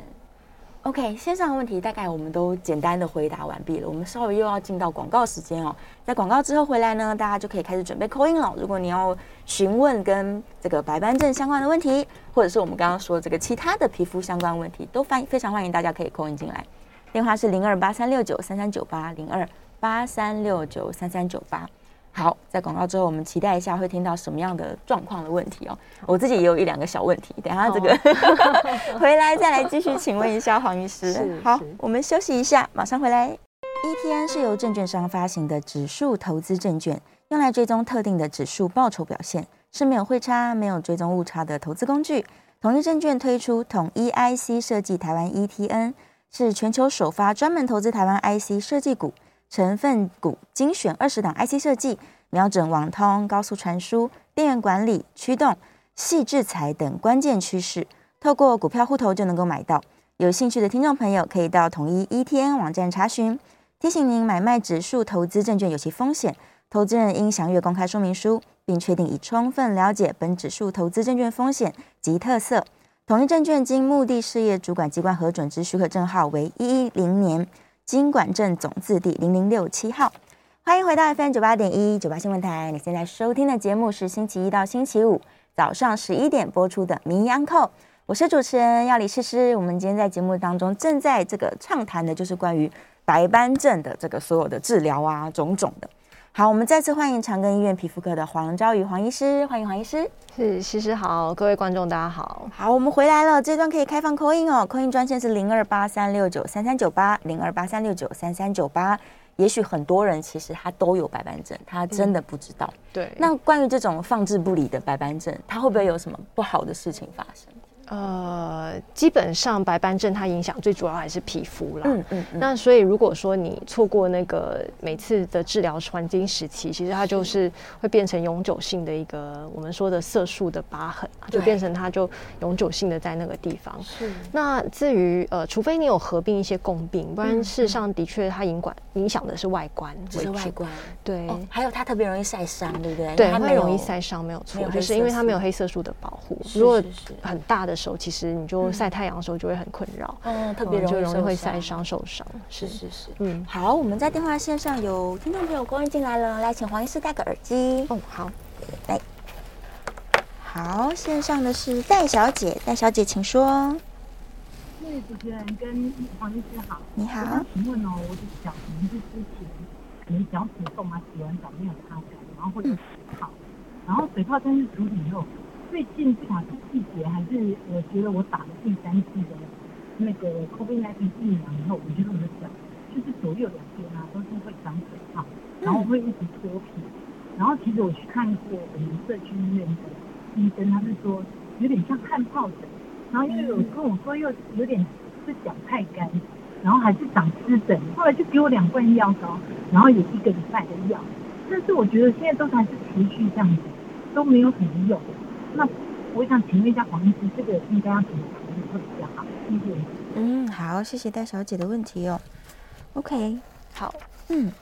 OK，线上的问题大概我们都简单的回答完毕了。我们稍微又要进到广告时间哦。在广告之后回来呢，大家就可以开始准备 call in 了。如果你要询问跟这个白斑症相关的问题，或者是我们刚刚说这个其他的皮肤相关问题，都欢非常欢迎大家可以 call in 进来。电话是零二八三六九三三九八零二八三六九三三九八。好，在广告之后，我们期待一下会听到什么样的状况的问题哦。我自己也有一两个小问题，等下这个、哦、回来再来继续请问一下黄医师。好，我们休息一下，马上回来。ETN 是由证券商发行的指数投资证券，用来追踪特定的指数报酬表现，是没有汇差、没有追踪误差的投资工具。统一证券推出统一 IC 设计台湾 ETN，是全球首发专门投资台湾 IC 设计股。成分股精选二十档 IC 设计，瞄准网通、高速传输、电源管理、驱动、细制材等关键趋势，透过股票户头就能够买到。有兴趣的听众朋友可以到统一 ETN 网站查询。提醒您，买卖指数投资证券有其风险，投资人应详阅公开说明书，并确定已充分了解本指数投资证券风险及特色。统一证券经目的事业主管机关核准之许可证号为一一零年。金管证总字第零零六七号，欢迎回到 FM 九八点一九八新闻台。你现在收听的节目是星期一到星期五早上十一点播出的《名医安扣》，我是主持人要李诗诗。我们今天在节目当中正在这个畅谈的，就是关于白斑症的这个所有的治疗啊，种种的。好，我们再次欢迎长庚医院皮肤科的黄昭宇黄医师，欢迎黄医师。是，诗诗好，各位观众大家好。好，我们回来了，这段可以开放 call in 哦，call in 专线是零二八三六九三三九八零二八三六九三三九八。也许很多人其实他都有白斑症，他真的不知道。嗯、对。那关于这种放置不理的白斑症，他会不会有什么不好的事情发生？呃，基本上白斑症它影响最主要还是皮肤啦。嗯嗯。嗯那所以如果说你错过那个每次的治疗黄金时期，其实它就是会变成永久性的一个我们说的色素的疤痕，就变成它就永久性的在那个地方。是。那至于呃，除非你有合并一些共病，不然事实上的确它影管影响的是外观，是外观。对。还有它特别容易晒伤，对不对？对，它会容易晒伤，没有错，就是因为它没有黑色素的保护。如果很大的。手其实你就晒太阳的时候就会很困扰，嗯，特别容易就容易会晒伤受伤。是是。是，嗯，好，我们在电话线上有听众朋友关心进来了，来，请黄医师戴个耳机。哦，好，来，好，线上的是戴小姐，戴小姐请说。那位主持人跟黄医师好，你好，请问哦，我的脚可能是之前可能脚趾痛啊，洗完澡没有擦干，然后或者是好。然后水泡针是处理以后，最近不管是季节还是我觉得我打了第三剂的那个 COVID-19 疫苗以后，我觉得我的脚就是左右两边啊都是会长水泡，然后会一直脱皮。然后其实我去看过我们社区医院的医生，他是说有点像汗疱疹，然后因为有跟我说又有点是脚太干，然后还是长湿疹，后来就给我两罐药膏，然后有一个礼拜的药，但是我觉得现在都还是持续这样子，都没有什么用。那我想请问一下黄医师，这个应该要怎么处理会比较好？谢谢。嗯，好，谢谢戴小姐的问题哦。OK，好，嗯。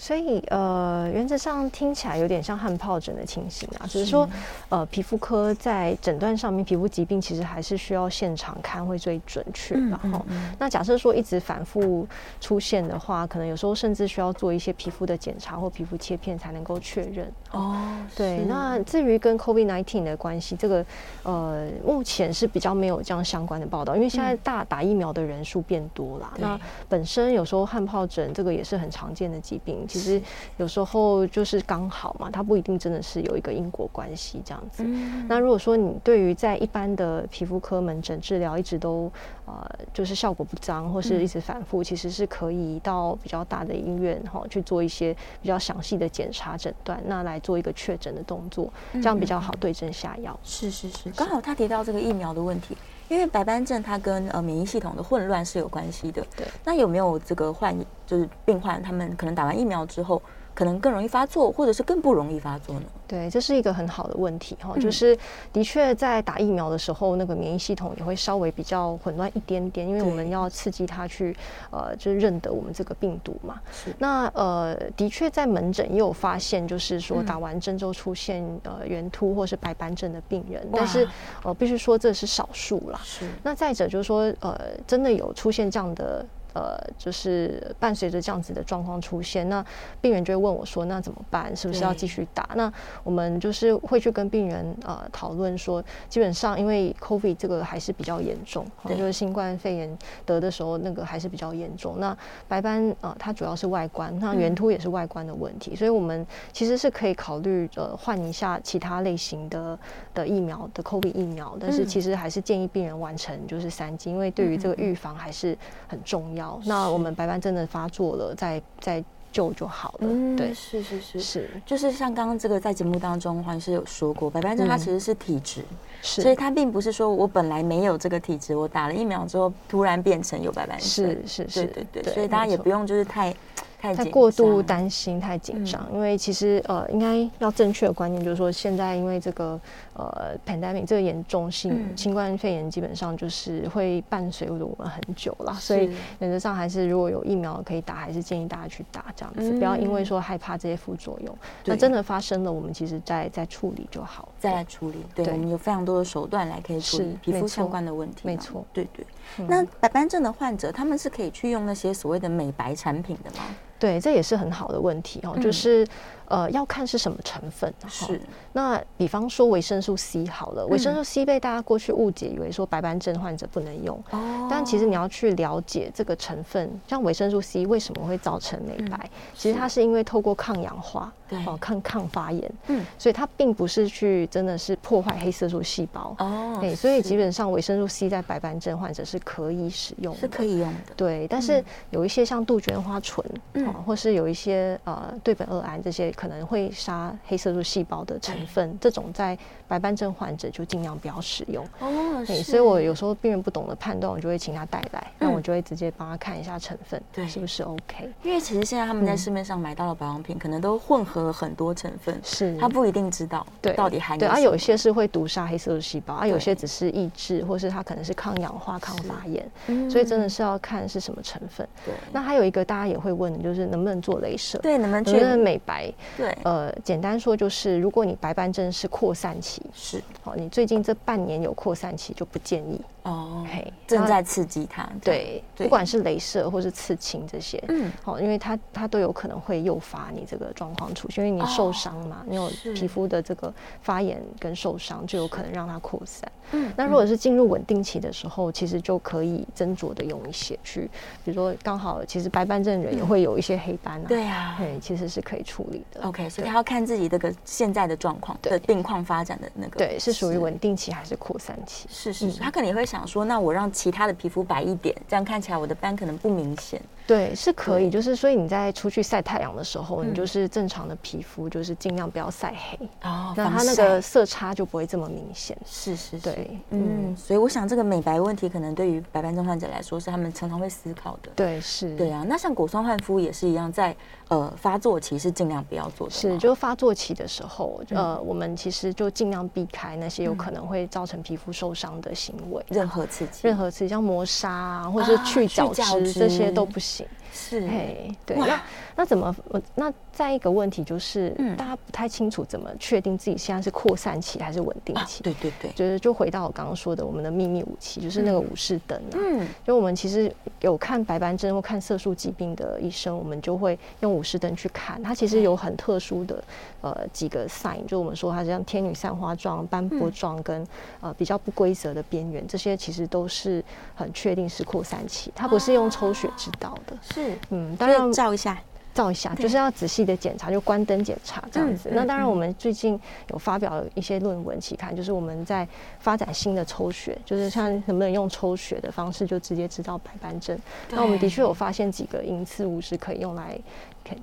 所以呃，原则上听起来有点像汗疱疹的情形啊，只是说呃，皮肤科在诊断上面，皮肤疾病其实还是需要现场看会最准确。然后，那假设说一直反复出现的话，可能有时候甚至需要做一些皮肤的检查或皮肤切片才能够确认。哦，对。那至于跟 COVID-19 的关系，这个呃，目前是比较没有这样相关的报道，因为现在大打疫苗的人数变多了。那本身有时候汗疱疹这个也是很常见的疾病。其实有时候就是刚好嘛，它不一定真的是有一个因果关系这样子。嗯、那如果说你对于在一般的皮肤科门诊治疗一直都呃就是效果不彰，或是一直反复，嗯、其实是可以到比较大的医院哈去做一些比较详细的检查诊断，那来做一个确诊的动作，这样比较好对症下药。是是是，刚好他提到这个疫苗的问题，因为白斑症它跟呃免疫系统的混乱是有关系的。对，那有没有这个患就是病患他们可能打完疫苗之后，可能更容易发作，或者是更不容易发作呢？对，这是一个很好的问题哈，就是的确在打疫苗的时候，那个免疫系统也会稍微比较混乱一点点，因为我们要刺激它去呃，就是认得我们这个病毒嘛。是。那呃，的确在门诊也有发现，就是说打完针之后出现呃圆秃或是白斑症的病人，但是呃，必须说这是少数啦。是。那再者就是说呃，真的有出现这样的。呃，就是伴随着这样子的状况出现，那病人就会问我说：“那怎么办？是不是要继续打？”那我们就是会去跟病人呃讨论说，基本上因为 COVID 这个还是比较严重，就是新冠肺炎得的时候那个还是比较严重。那白斑呃，它主要是外观，那圆秃也是外观的问题，所以我们其实是可以考虑呃换一下其他类型的的疫苗的 COVID 疫苗，但是其实还是建议病人完成就是三剂，因为对于这个预防还是很重要。那我们白斑真的发作了，再再救就好了。嗯，对，是是是是，就是像刚刚这个在节目当中黄医师有说过，白斑症它其实是体质，是，所以它并不是说我本来没有这个体质，我打了疫苗之后突然变成有白斑症。是是是，对对对，所以大家也不用就是太。太，太过度担心，太紧张，嗯、因为其实呃，应该要正确的观念就是说，现在因为这个呃，pandemic 这个严重性，嗯、新冠肺炎基本上就是会伴随着我们很久了，所以原则上还是如果有疫苗可以打，还是建议大家去打这样子，嗯、不要因为说害怕这些副作用，那真的发生了，我们其实再再处理就好，再来处理。对，对。我们有非常多的手段来可以处理皮肤相关的问题，没错，对对。嗯、那白斑症的患者，他们是可以去用那些所谓的美白产品的吗？对，这也是很好的问题哦，就是。呃，要看是什么成分。是。那比方说维生素 C 好了，维生素 C 被大家过去误解，以为说白斑症患者不能用。哦。但其实你要去了解这个成分，像维生素 C 为什么会造成美白？其实它是因为透过抗氧化，哦，抗抗发炎。嗯。所以它并不是去真的是破坏黑色素细胞。哦。对，所以基本上维生素 C 在白斑症患者是可以使用的。是可以用的。对，但是有一些像杜鹃花醇，嗯，或是有一些呃对苯二胺这些。可能会杀黑色素细胞的成分，这种在白斑症患者就尽量不要使用。哦，对，所以我有时候病人不懂得判断，我就会请他带来，那我就会直接帮他看一下成分，对，是不是 OK？因为其实现在他们在市面上买到的保养品，可能都混合了很多成分，是他不一定知道对到底含有。对，啊，有些是会毒杀黑色素细胞，啊，有些只是抑制，或是它可能是抗氧化、抗发炎，所以真的是要看是什么成分。对，那还有一个大家也会问的就是能不能做镭射？对，能不能能不能美白？对，呃，简单说就是，如果你白斑症是扩散期，是，哦，你最近这半年有扩散期，就不建议哦。嘿，正在刺激它，对，不管是镭射或是刺青这些，嗯，好，因为它它都有可能会诱发你这个状况出现，因为你受伤嘛，你有皮肤的这个发炎跟受伤，就有可能让它扩散。嗯，那如果是进入稳定期的时候，其实就可以斟酌的用一些去，比如说刚好其实白斑症人也会有一些黑斑啊，对啊，对，其实是可以处理的。OK，所以他要看自己这个现在的状况的病况发展的那个，对，是属于稳定期还是扩散期？是是是，他可能也会想说，那我让其他的皮肤白一点，这样看起来我的斑可能不明显。对，是可以，就是所以你在出去晒太阳的时候，你就是正常的皮肤，就是尽量不要晒黑哦，那它那个色差就不会这么明显。是是，对，嗯，所以我想这个美白问题，可能对于白斑症患者来说，是他们常常会思考的。对，是，对啊。那像果酸焕肤也是一样，在呃发作期是尽量不要做的。是，就发作期的时候，呃，我们其实就尽量避开那些有可能会造成皮肤受伤的行为，任何刺激，任何刺激，像磨砂啊，或者是去角质这些都不行。情。是，嘿，对，那那怎么？那再一个问题就是，嗯、大家不太清楚怎么确定自己现在是扩散期还是稳定期？啊、对对对，就是就回到我刚刚说的，我们的秘密武器就是那个武士灯、啊。嗯，就我们其实有看白斑症或看色素疾病的医生，我们就会用武士灯去看，它其实有很特殊的呃几个 sign，就我们说它像天女散花状、斑驳状跟呃比较不规则的边缘，这些其实都是很确定是扩散期，它不是用抽血知道的。啊、是，嗯，当然照一下。照一下，就是要仔细的检查，就关灯检查这样子。嗯、那当然，我们最近有发表一些论文期刊，就是我们在发展新的抽血，就是像能不能用抽血的方式就直接知道白斑症。那我们的确有发现几个因次物是可以用来。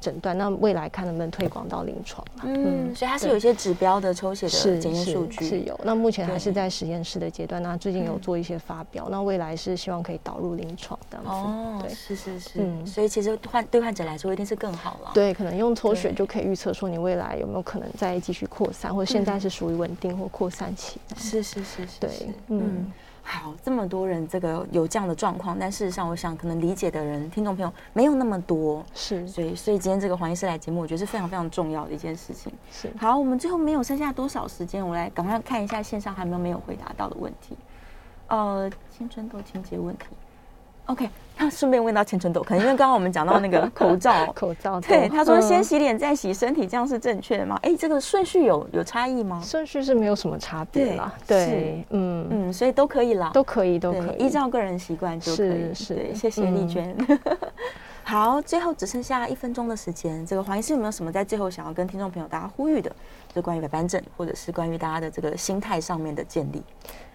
诊断，那未来看能不能推广到临床嘛？嗯，所以它是有一些指标的抽血的检验数据是，是有。那目前还是在实验室的阶段，那最近有做一些发表，那未来是希望可以导入临床这样子。哦，对，是是是。嗯，所以其实患对患者来说一定是更好了。对，可能用抽血就可以预测说你未来有没有可能再继续扩散，或者现在是属于稳定或扩散期。是是是是。对，嗯。好，这么多人这个有这样的状况，但事实上，我想可能理解的人，听众朋友没有那么多，是，所以，所以今天这个黄医师来节目，我觉得是非常非常重要的一件事情。是，好，我们最后没有剩下多少时间，我来赶快看一下线上还有没有没有回答到的问题。呃，青春痘清洁问题。OK，那顺便问到千春豆，可能因为刚刚我们讲到那个 [LAUGHS] 口罩，口罩，对，他说先洗脸再洗身体，这样是正确的吗？哎，这个顺序有有差异吗？顺序是没有什么差别啦，对，嗯嗯，所以都可以啦，都可以，都可以，依照个人习惯就可以。是，谢谢丽娟。[LAUGHS] 好，最后只剩下一分钟的时间，这个黄医师有没有什么在最后想要跟听众朋友大家呼吁的？就关于白斑症，或者是关于大家的这个心态上面的建立？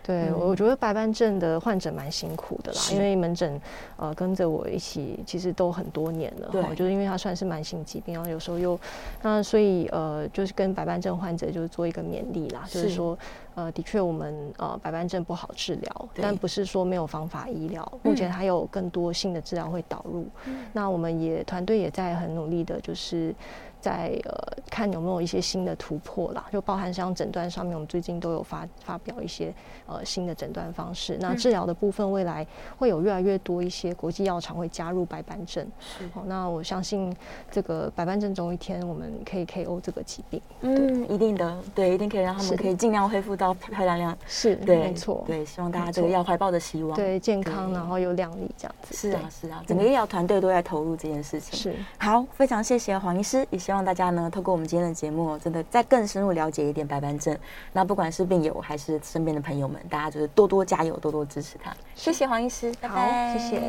对，嗯、我觉得白斑症的患者蛮辛苦的啦，因为门诊呃跟着我一起，其实都很多年了。对，就是因为他算是慢性疾病，然后有时候又那所以呃就是跟白斑症患者就是做一个勉励啦，是就是说呃的确我们呃白斑症不好治疗，但不是说没有方法医疗，目前还有更多新的治疗会导入。嗯、那我们也团队也在很努力的，就是。在呃看有没有一些新的突破啦，就包含像诊断上面，我们最近都有发发表一些呃新的诊断方式。那治疗的部分，未来会有越来越多一些国际药厂会加入白斑症。是，好，那我相信这个白斑症总有一天我们可以 KO 这个疾病。嗯，一定的，对，一定可以让他们可以尽量恢复到漂漂亮亮。是，对，没错，对，希望大家这个要怀抱的希望，对，健康然后又亮丽这样子。是啊，是啊，整个医疗团队都在投入这件事情。是，好，非常谢谢黄医师，也希望大家呢，透过我们今天的节目，真的再更深入了解一点白斑症。那不管是病友还是身边的朋友们，大家就是多多加油，多多支持他。谢谢黄医师，拜拜，谢谢。